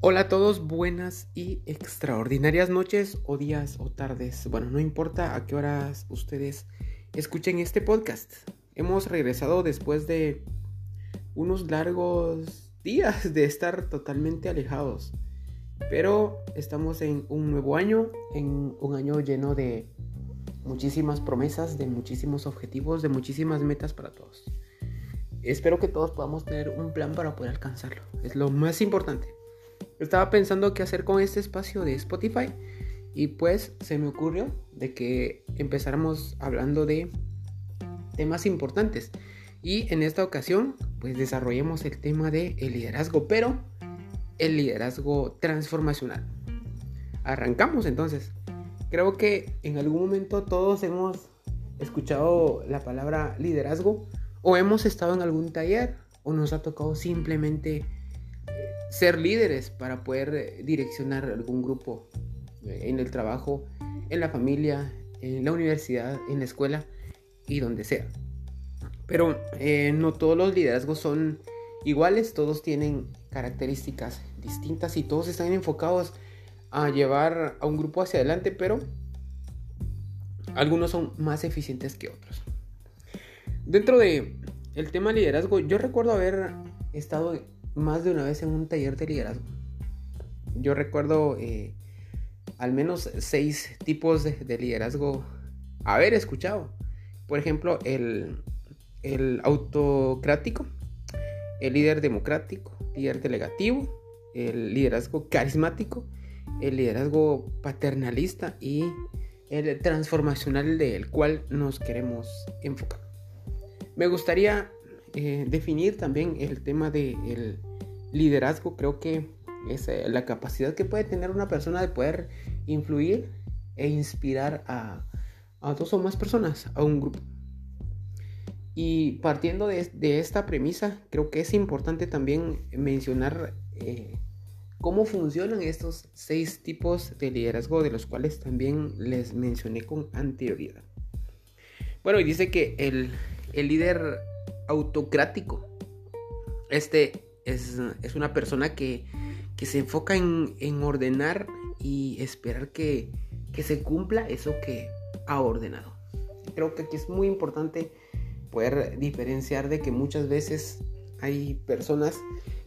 Hola a todos, buenas y extraordinarias noches o días o tardes. Bueno, no importa a qué horas ustedes escuchen este podcast. Hemos regresado después de unos largos días de estar totalmente alejados. Pero estamos en un nuevo año, en un año lleno de muchísimas promesas, de muchísimos objetivos, de muchísimas metas para todos. Espero que todos podamos tener un plan para poder alcanzarlo. Es lo más importante. Estaba pensando qué hacer con este espacio de Spotify y pues se me ocurrió de que empezáramos hablando de temas importantes. Y en esta ocasión pues desarrollemos el tema de el liderazgo, pero el liderazgo transformacional. Arrancamos entonces. Creo que en algún momento todos hemos escuchado la palabra liderazgo o hemos estado en algún taller o nos ha tocado simplemente ser líderes para poder eh, direccionar algún grupo eh, en el trabajo, en la familia, en la universidad, en la escuela y donde sea. Pero eh, no todos los liderazgos son iguales, todos tienen características distintas y todos están enfocados a llevar a un grupo hacia adelante, pero algunos son más eficientes que otros. Dentro de el tema liderazgo, yo recuerdo haber estado más de una vez en un taller de liderazgo. Yo recuerdo eh, al menos seis tipos de, liderazgo haber escuchado. Por ejemplo, el, el autocrático, el líder democrático, líder delegativo, el liderazgo carismático, el liderazgo paternalista y el transformacional del cual nos queremos enfocar. Me gustaría eh, definir también el tema del liderazgo. Creo que es eh, la capacidad que puede tener una persona de poder influir e inspirar a, dos o más personas, a un grupo. Y partiendo de, esta premisa, creo que es importante también mencionar eh, cómo funcionan estos seis tipos de liderazgo de los cuales también les mencioné con anterioridad. Bueno, y dice que el, el líder autocrático. Este es, una persona que, se enfoca en, ordenar y esperar que, se cumpla eso que ha ordenado. Creo que aquí es muy importante poder diferenciar de que muchas veces hay personas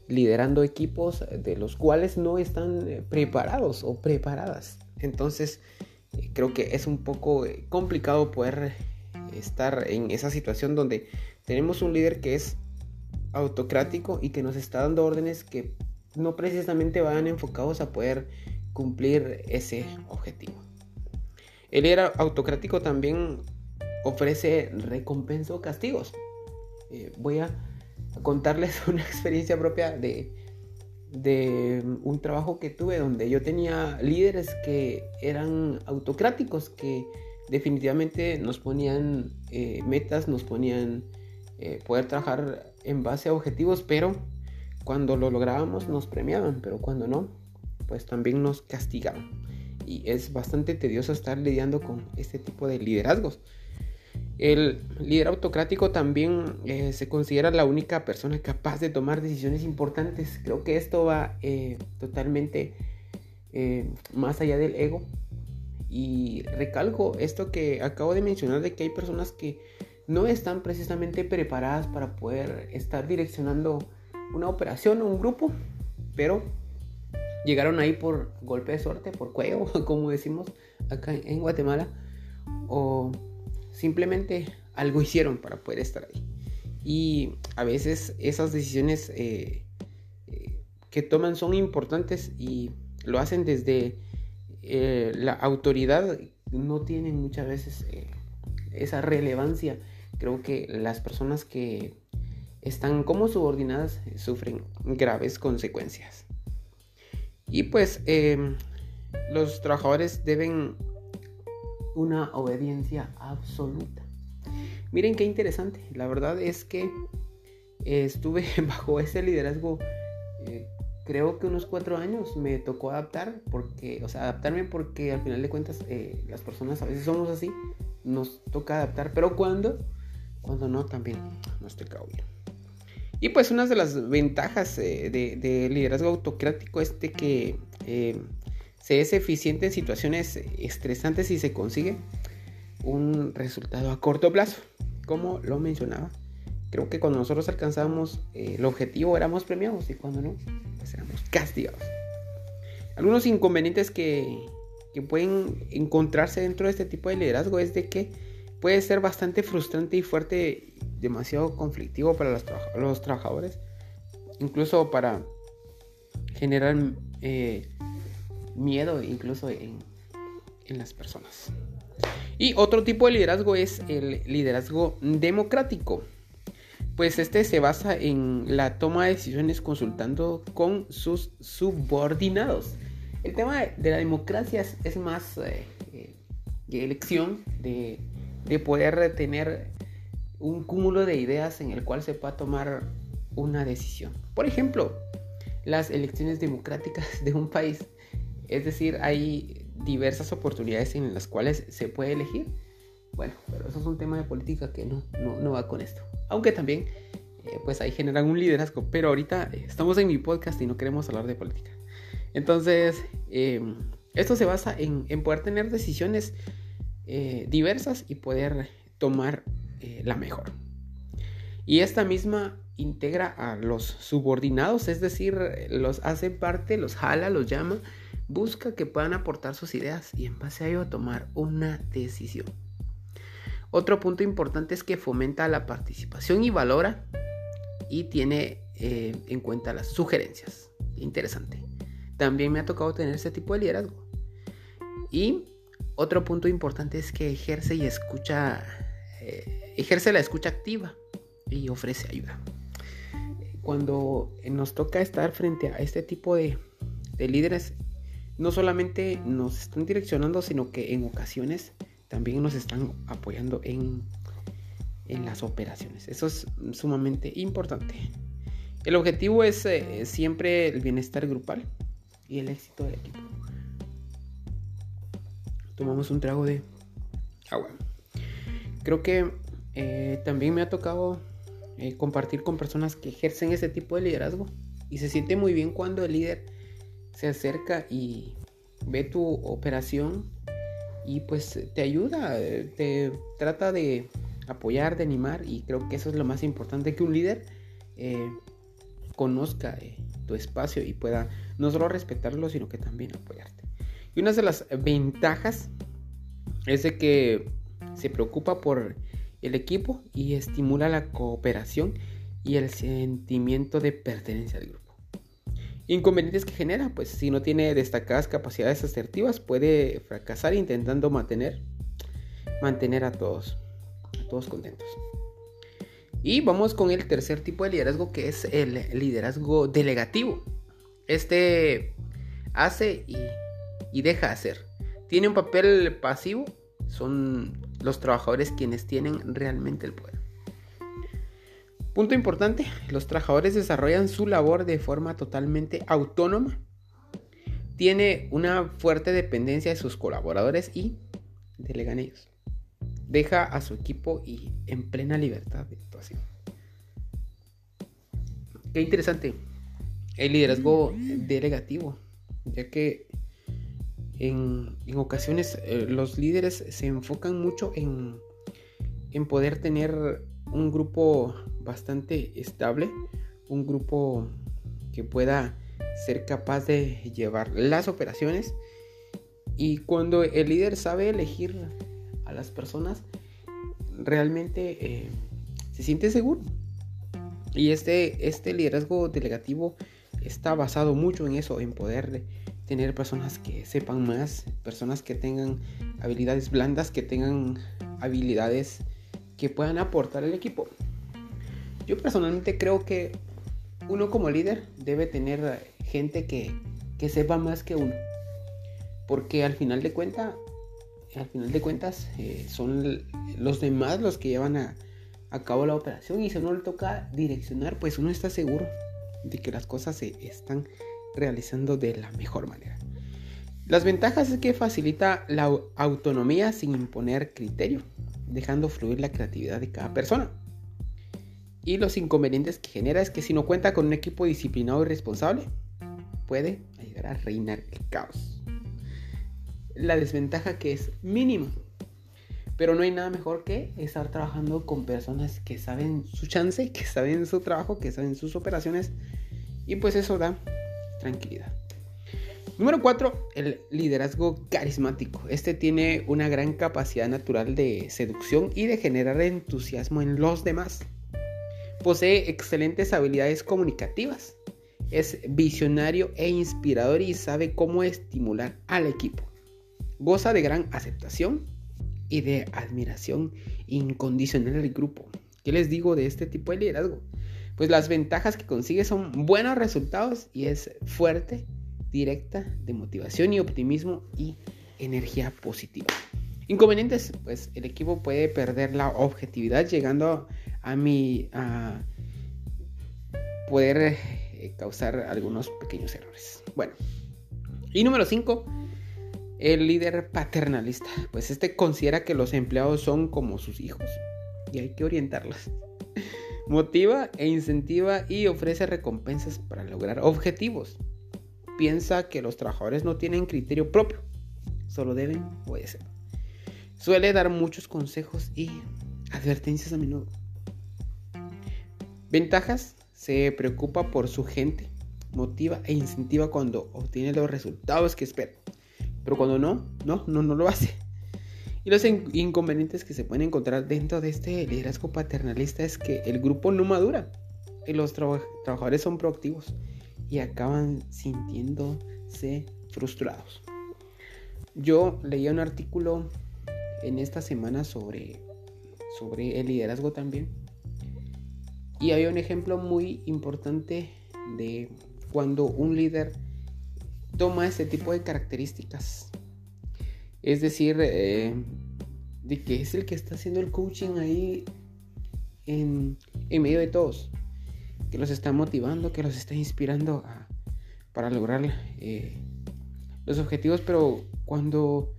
liderando equipos de los cuales no están eh, preparados o preparadas. Entonces, eh, creo que es un poco eh, complicado poder estar en esa situación donde tenemos un líder que es autocrático y que nos está dando órdenes que no precisamente van enfocados a poder cumplir ese objetivo. El líder autocrático también ofrece recompensa o castigos. Eh, voy a contarles una experiencia propia de, de un trabajo que tuve donde yo tenía líderes que eran autocráticos, que definitivamente nos ponían eh, metas, nos ponían eh, poder trabajar en base a objetivos, pero cuando lo lográbamos nos premiaban, pero cuando no, pues también nos castigaban. Y es bastante tedioso estar lidiando con este tipo de liderazgos. El líder autocrático también eh, se considera la única persona capaz de tomar decisiones importantes. Creo que esto va eh, totalmente más allá del ego. Y recalco esto que acabo de mencionar de que hay personas que no están precisamente preparadas para poder estar direccionando una operación o un grupo, pero llegaron ahí por golpe de suerte, por cuello, como decimos acá en Guatemala, o simplemente algo hicieron para poder estar ahí. Y a veces esas decisiones eh, eh, que toman son importantes y lo hacen desde eh, la autoridad, no tienen muchas veces esa relevancia creo que las personas que están como subordinadas sufren graves consecuencias. Y pues los trabajadores deben una obediencia absoluta. Miren qué interesante. La verdad es que estuve bajo ese liderazgo eh, creo que unos cuatro años me tocó adaptar porque, o sea, adaptarme porque al final de cuentas eh, las personas a veces somos así, nos toca adaptar, pero cuando cuando no también no estoy bien. Y pues una de las ventajas eh, de, liderazgo autocrático es de que eh, se es eficiente en situaciones estresantes y se consigue un resultado a corto plazo, como lo mencionaba. Creo que cuando nosotros alcanzábamos eh, el objetivo éramos premiados y cuando no, pues éramos castigados. Algunos inconvenientes que, que pueden encontrarse dentro de este tipo de liderazgo es de que puede ser bastante frustrante y fuerte, demasiado conflictivo para los, trabajadores, incluso para generar eh, miedo incluso en, en las personas. Y otro tipo de liderazgo es el liderazgo democrático. Pues este se basa en la toma de decisiones consultando con sus subordinados. El tema de la democracia es, más eh, eh, de elección, de, poder tener un cúmulo de ideas en el cual se pueda tomar una decisión. Por ejemplo, las elecciones democráticas de un país. Es decir, hay diversas oportunidades en las cuales se puede elegir. Bueno, pero eso es un tema de política que no, no, va con esto. Aunque también, eh, pues ahí generan un liderazgo. Pero ahorita estamos en mi podcast y no queremos hablar de política. Entonces, em, esto se basa en, poder tener decisiones eh, diversas y poder tomar eh, la mejor. Y esta misma integra a los subordinados, es decir, los hace parte, los jala, los llama, busca que puedan aportar sus ideas y en base a ello tomar una decisión. Otro punto importante es que fomenta la participación y valora y tiene eh, en cuenta las sugerencias. Interesante también me ha tocado tener ese tipo de liderazgo. Y otro punto importante es que ejerce y escucha, eh, ejerce la escucha activa y ofrece ayuda. Cuando nos toca estar frente a este tipo de, líderes, no solamente nos están direccionando, sino que en ocasiones también nos están apoyando en, en las operaciones. Eso es sumamente importante. El objetivo es eh, siempre el bienestar grupal, y el éxito del equipo. Tomamos un trago de agua. Creo que eh, también me ha tocado eh, compartir con personas que ejercen ese tipo de liderazgo y se siente muy bien cuando el líder se acerca y ve tu operación y pues te ayuda, te trata de apoyar, de animar y creo que eso es lo más importante que un líder eh, conozca tu espacio y pueda no solo respetarlo, sino que también apoyarte. Y una de las ventajas es de que se preocupa por el equipo y estimula la cooperación y el sentimiento de pertenencia al grupo. Inconvenientes que genera, pues si no tiene destacadas capacidades asertivas puede fracasar intentando mantener, mantener a todos, a todos contentos. Y vamos con el tercer tipo de liderazgo que es el liderazgo delegativo. Este hace y, deja hacer. Tiene un papel pasivo. Son los trabajadores quienes tienen realmente el poder. Punto importante, los trabajadores desarrollan su labor de forma totalmente autónoma. Tiene una fuerte dependencia de sus colaboradores y delegan ellos. Deja a su equipo y en plena libertad de actuación. Qué interesante el liderazgo delegativo, ya que en, ocasiones eh, los líderes se enfocan mucho en, poder tener un grupo bastante estable, un grupo que pueda ser capaz de llevar las operaciones. Y cuando el líder sabe elegir a las personas realmente eh, se siente seguro. Y este, este liderazgo delegativo está basado mucho en eso, en poder tener personas que sepan más, personas que tengan habilidades blandas, que tengan habilidades que puedan aportar al equipo. Yo personalmente creo que uno como líder debe tener gente que, sepa más que uno. Porque al final de cuentas, al final de cuentas, eh, son los demás los que llevan a, a cabo la operación y si uno le toca direccionar, pues uno está seguro de que las cosas se están realizando de la mejor manera. Las ventajas es que facilita la autonomía sin imponer criterio, dejando fluir la creatividad de cada persona. Y los inconvenientes que genera es que si no cuenta con un equipo disciplinado y responsable, puede llegar a reinar el caos. La desventaja que es mínima. Pero no hay nada mejor que estar trabajando con personas que saben su chance, que saben su trabajo, que saben sus operaciones. Y pues eso da tranquilidad. Número 4, el liderazgo carismático. Este tiene una gran capacidad natural de seducción y de generar entusiasmo en los demás. Posee excelentes habilidades comunicativas. Es visionario e inspirador y sabe cómo estimular al equipo. Goza de gran aceptación y de admiración incondicional del grupo. ¿Qué les digo de este tipo de liderazgo? Pues las ventajas que consigue son buenos resultados y es fuerte, directa, de motivación y optimismo y energía positiva. Inconvenientes, pues el equipo puede perder la objetividad llegando a, mi a poder eh, causar algunos pequeños errores. Bueno, y número 5, el líder paternalista. Pues este considera que los empleados son como sus hijos y hay que orientarlos. Motiva e incentiva y ofrece recompensas para lograr objetivos. Piensa que los trabajadores no tienen criterio propio, solo deben obedecer. Suele dar muchos consejos y advertencias a menudo. Ventajas, se preocupa por su gente, motiva e incentiva cuando obtiene los resultados que espera. Pero cuando no, no, no, no lo hace. Y los inconvenientes que se pueden encontrar dentro de este liderazgo paternalista es que el grupo no madura y los trabajadores son proactivos y acaban sintiéndose frustrados. Yo leía un artículo en esta semana sobre, sobre el liderazgo también. Y hay un ejemplo muy importante de cuando un líder toma este tipo de características. Es decir, eh, de que es el que está haciendo el coaching ahí en, medio de todos. Que los está motivando, que los está inspirando para lograr eh, los objetivos, pero cuando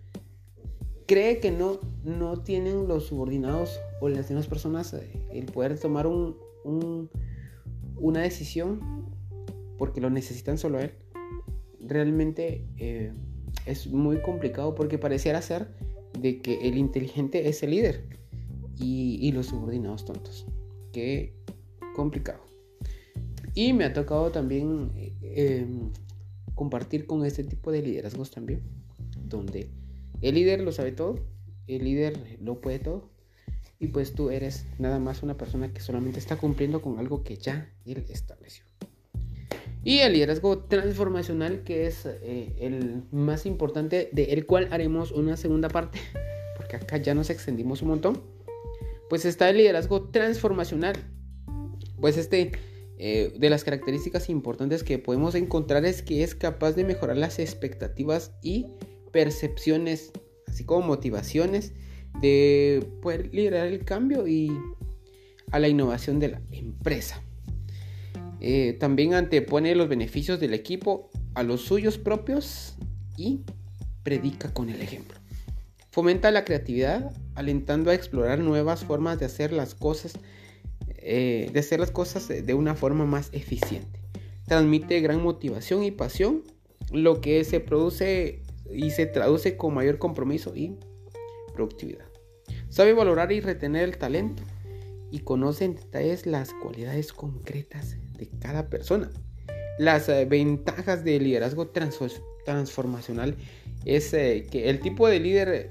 cree que no, no tienen los subordinados o las demás personas eh, el poder tomar un, una decisión porque lo necesitan solo él, realmente es muy complicado porque pareciera ser de que el inteligente es el líder y, los subordinados tontos. Qué complicado. Y me ha tocado también eh, compartir con este tipo de liderazgos también, donde el líder lo sabe todo, el líder lo puede todo, y pues tú eres nada más una persona que solamente está cumpliendo con algo que ya él estableció. Y el liderazgo transformacional, que es eh, el más importante, de el cual haremos una segunda parte, porque acá ya nos extendimos un montón. Pues está el liderazgo transformacional. Pues este, eh, de las características importantes que podemos encontrar es que es capaz de mejorar las expectativas y percepciones, así como motivaciones, de poder liderar el cambio y a la innovación de la empresa. Eh, también antepone los beneficios del equipo a los suyos propios y predica con el ejemplo. Fomenta la creatividad, alentando a explorar nuevas formas de hacer las cosas, eh, de hacer las cosas de una forma más eficiente. Transmite gran motivación y pasión, lo que se produce y se traduce con mayor compromiso y productividad. Sabe valorar y retener el talento y conoce en detalles las cualidades concretas de cada persona. Las eh, ventajas del liderazgo transformacional es eh, que el tipo de líder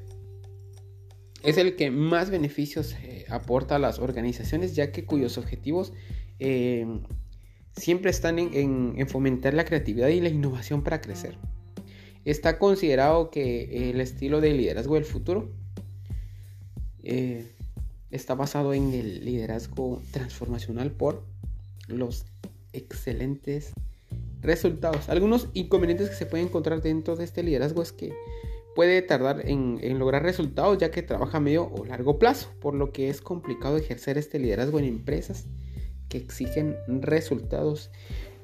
es el que más beneficios eh, aporta a las organizaciones, ya que cuyos objetivos siempre están en, fomentar la creatividad y la innovación para crecer. Está considerado que el estilo de liderazgo del futuro está basado en el liderazgo transformacional por los excelentes resultados. Algunos inconvenientes que se pueden encontrar dentro de este liderazgo es que puede tardar en, lograr resultados ya que trabaja a medio o largo plazo, por lo que es complicado ejercer este liderazgo en empresas que exigen resultados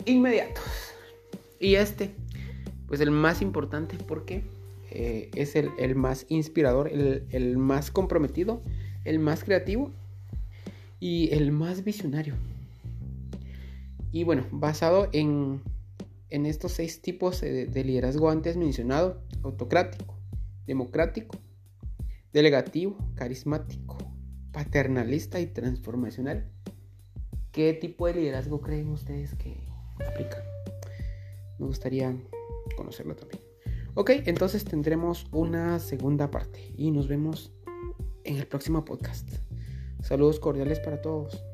inmediatos. Y este, pues el más importante porque eh, es el, más inspirador, el, el más comprometido, el más creativo y el más visionario. Y bueno, basado en, en estos seis tipos de, de liderazgo antes mencionado, autocrático, democrático, delegativo, carismático, paternalista y transformacional. ¿Qué tipo de liderazgo creen ustedes que aplican? Me gustaría conocerlo también. Ok, entonces tendremos una segunda parte y nos vemos en el próximo podcast. Saludos cordiales para todos.